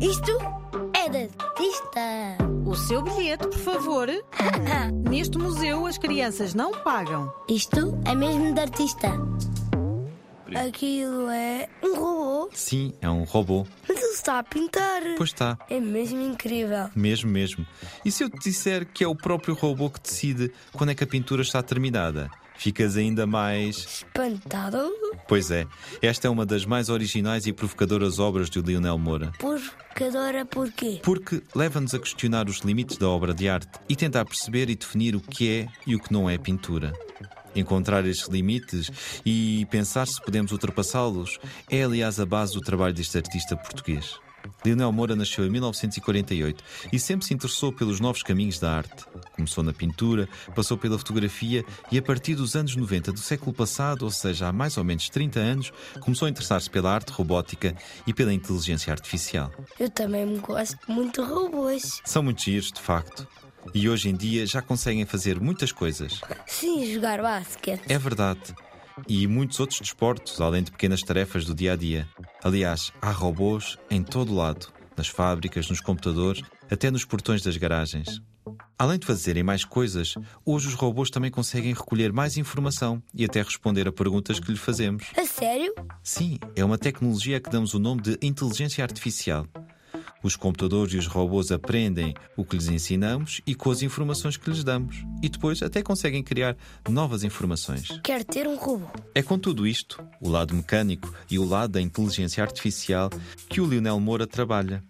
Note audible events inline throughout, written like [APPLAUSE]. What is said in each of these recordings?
Isto é de artista. O seu bilhete, por favor. [LAUGHS] Neste museu as crianças não pagam. Isto é mesmo de artista. Aquilo é um robô. Sim, é um robô. Mas ele está a pintar. Pois está, É mesmo incrível. mesmo, mesmo. E se eu te disser que é o próprio robô que decide quando é que a pintura está terminada? Ficas ainda mais. Espantado? Pois é, esta é uma das mais originais e provocadoras obras de Lionel Moura. Provocadora porquê? Porque leva-nos a questionar os limites da obra de arte e tentar perceber e definir o que é e o que não é pintura. Encontrar estes limites e pensar se podemos ultrapassá-los é, aliás, a base do trabalho deste artista português. Lionel Moura nasceu em 1948 e sempre se interessou pelos novos caminhos da arte. Começou na pintura, passou pela fotografia e, a partir dos anos 90 do século passado, ou seja, há mais ou menos 30 anos, começou a interessar-se pela arte robótica e pela inteligência artificial. Eu também gosto muito de robôs. São muito giros, de facto. E hoje em dia já conseguem fazer muitas coisas. Sim, jogar basquete. É verdade. E muitos outros desportos, além de pequenas tarefas do dia a dia. Aliás, há robôs em todo lado nas fábricas, nos computadores, até nos portões das garagens. Além de fazerem mais coisas, hoje os robôs também conseguem recolher mais informação e até responder a perguntas que lhe fazemos. A sério? Sim, é uma tecnologia a que damos o nome de inteligência artificial. Os computadores e os robôs aprendem o que lhes ensinamos e com as informações que lhes damos. E depois até conseguem criar novas informações. Quero ter um robô. É com tudo isto, o lado mecânico e o lado da inteligência artificial, que o Lionel Moura trabalha.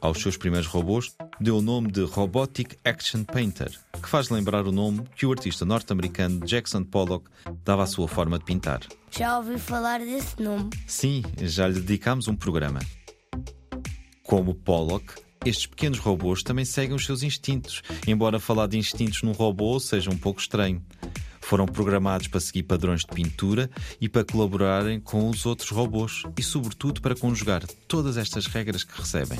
Aos seus primeiros robôs deu o nome de Robotic Action Painter, que faz lembrar o nome que o artista norte-americano Jackson Pollock dava à sua forma de pintar. Já ouvi falar desse nome. Sim, já lhe dedicámos um programa. Como Pollock, estes pequenos robôs também seguem os seus instintos, embora falar de instintos num robô seja um pouco estranho. Foram programados para seguir padrões de pintura e para colaborarem com os outros robôs e, sobretudo, para conjugar todas estas regras que recebem.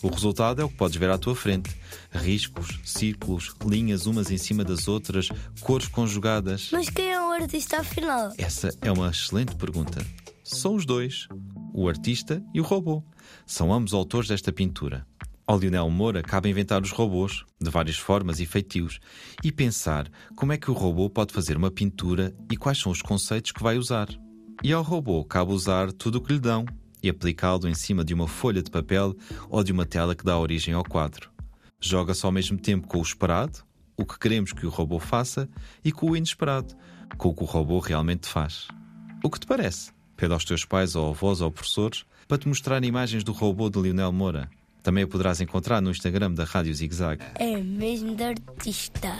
O resultado é o que podes ver à tua frente: riscos, círculos, linhas umas em cima das outras, cores conjugadas. Mas quem é o artista afinal? Essa é uma excelente pergunta. São os dois, o artista e o robô. São ambos autores desta pintura. Ao Lionel Moura cabe inventar os robôs, de várias formas e feitios, e pensar como é que o robô pode fazer uma pintura e quais são os conceitos que vai usar. E ao robô cabe usar tudo o que lhe dão e aplicá-lo em cima de uma folha de papel ou de uma tela que dá origem ao quadro. Joga-se ao mesmo tempo com o esperado, o que queremos que o robô faça, e com o inesperado, com o que o robô realmente faz. O que te parece? Pede aos teus pais ou avós ou professores para te mostrar imagens do robô de Lionel Moura. Também o poderás encontrar no Instagram da Rádio Zig Zag. É mesmo de artista.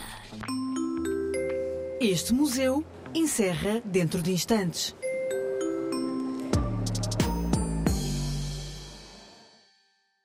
Este museu encerra dentro de instantes.